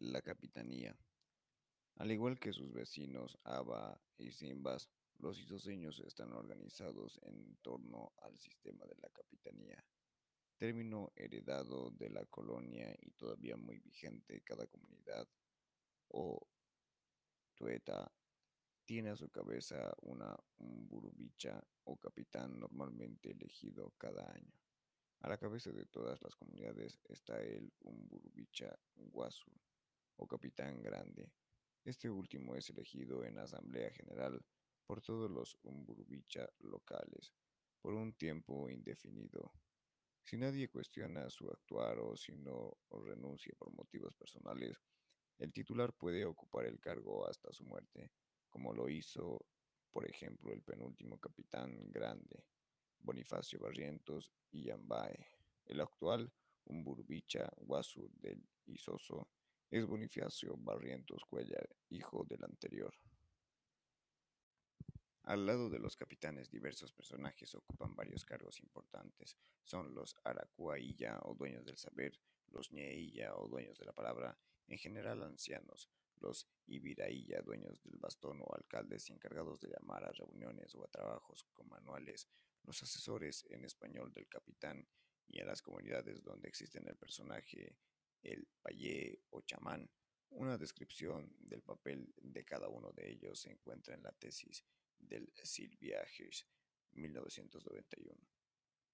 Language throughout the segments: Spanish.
La capitanía. Al igual que sus vecinos Aba y Simbas, los isoseños están organizados en torno al sistema de la capitanía, término heredado de la colonia y todavía muy vigente. Cada comunidad o tueta tiene a su cabeza una umburubicha o capitán normalmente elegido cada año. A la cabeza de todas las comunidades está el umburubicha guasu o capitán grande. Este último es elegido en asamblea general por todos los umburubicha locales por un tiempo indefinido. Si nadie cuestiona su actuar o si no renuncia por motivos personales, el titular puede ocupar el cargo hasta su muerte, como lo hizo, por ejemplo, el penúltimo capitán grande, Bonifacio Barrientos y Yambae. El actual Umburubicha Guasu del Isoso es Bonifacio Barrientos Cuellar, hijo del anterior. Al lado de los capitanes, diversos personajes ocupan varios cargos importantes. Son los Aracuailla o dueños del saber, los Ñeilla o dueños de la palabra, en general ancianos, los Ibirailla, dueños del bastón o alcaldes encargados de llamar a reuniones o a trabajos con manuales, los asesores en español del capitán y en las comunidades donde existen el personaje el payé o chamán. Una descripción del papel de cada uno de ellos se encuentra en la tesis del Silvia 1991.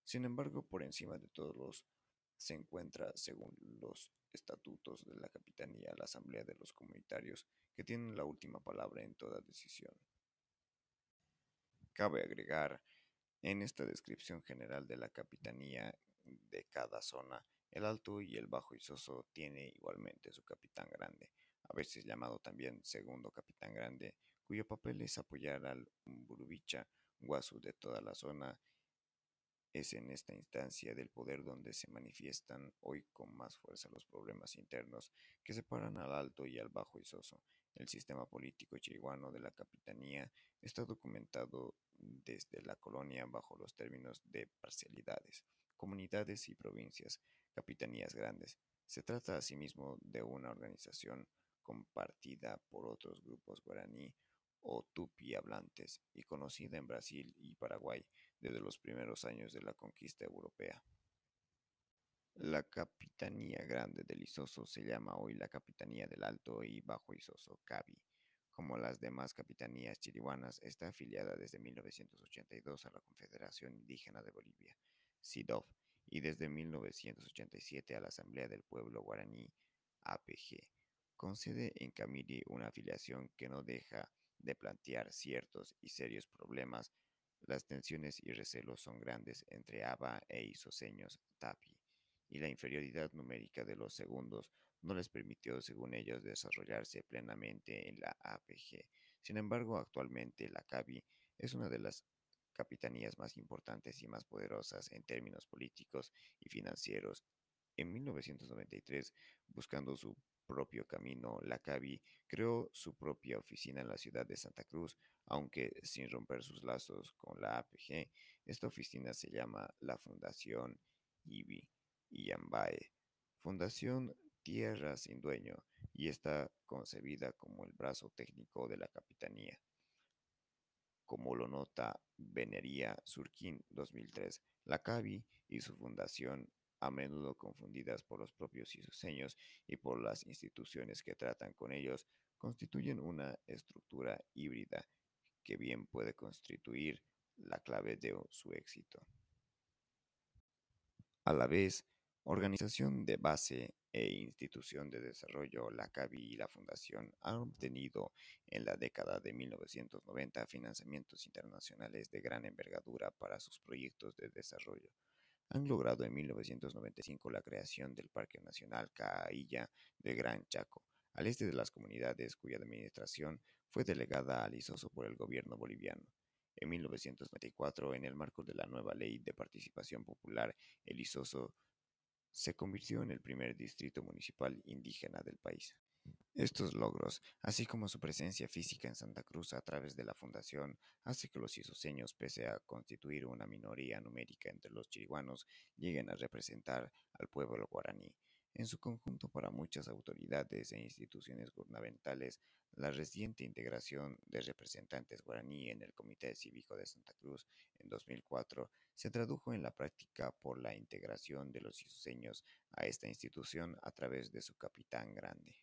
Sin embargo, por encima de todos los se encuentra, según los estatutos de la Capitanía, la Asamblea de los Comunitarios, que tienen la última palabra en toda decisión. Cabe agregar, en esta descripción general de la Capitanía de cada zona, el Alto y el Bajo Isoso tiene igualmente su capitán grande, a veces llamado también segundo capitán grande, cuyo papel es apoyar al Burubicha Guasu de toda la zona. Es en esta instancia del poder donde se manifiestan hoy con más fuerza los problemas internos que separan al Alto y al Bajo Isoso. El sistema político chiriguano de la capitanía está documentado desde la colonia bajo los términos de parcialidades, comunidades y provincias, capitanías grandes. Se trata asimismo de una organización compartida por otros grupos guaraní o tupi hablantes y conocida en Brasil y Paraguay desde los primeros años de la conquista europea. La Capitanía Grande del Isoso se llama hoy la Capitanía del Alto y Bajo Isoso, CABI. Como las demás capitanías chirihuanas, está afiliada desde 1982 a la Confederación Indígena de Bolivia, SIDOF, y desde 1987 a la Asamblea del Pueblo Guaraní, APG, con sede en Camiri, una afiliación que no deja de plantear ciertos y serios problemas. Las tensiones y recelos son grandes entre ABA e isoseños TAPI, y la inferioridad numérica de los segundos no les permitió, según ellos, desarrollarse plenamente en la APG. Sin embargo, actualmente la CABI es una de las capitanías más importantes y más poderosas en términos políticos y financieros. En 1993, buscando su propio camino, la CABI creó su propia oficina en la ciudad de Santa Cruz, aunque sin romper sus lazos con la APG. Esta oficina se llama la Fundación IBI Yambae, Fundación Tierra sin Dueño, y está concebida como el brazo técnico de la Capitanía como lo nota Venería Surquín 2003. La CABI y su fundación, a menudo confundidas por los propios isuseños y por las instituciones que tratan con ellos, constituyen una estructura híbrida que bien puede constituir la clave de su éxito. A la vez, organización de base e institución de desarrollo, la CABI y la Fundación han obtenido en la década de 1990 financiamientos internacionales de gran envergadura para sus proyectos de desarrollo. Han logrado en 1995 la creación del Parque Nacional Caailla del Gran Chaco, al este de las comunidades cuya administración fue delegada al ISOSO por el gobierno boliviano. En 1994, en el marco de la nueva ley de participación popular, el ISOSO se convirtió en el primer distrito municipal indígena del país. Estos logros, así como su presencia física en Santa Cruz a través de la fundación, hace que los isoseños, pese a constituir una minoría numérica entre los chiriguanos, lleguen a representar al pueblo guaraní. En su conjunto, para muchas autoridades e instituciones gubernamentales, la reciente integración de representantes guaraní en el Comité Cívico de Santa Cruz en 2004 se tradujo en la práctica por la integración de los isuseños a esta institución a través de su capitán grande.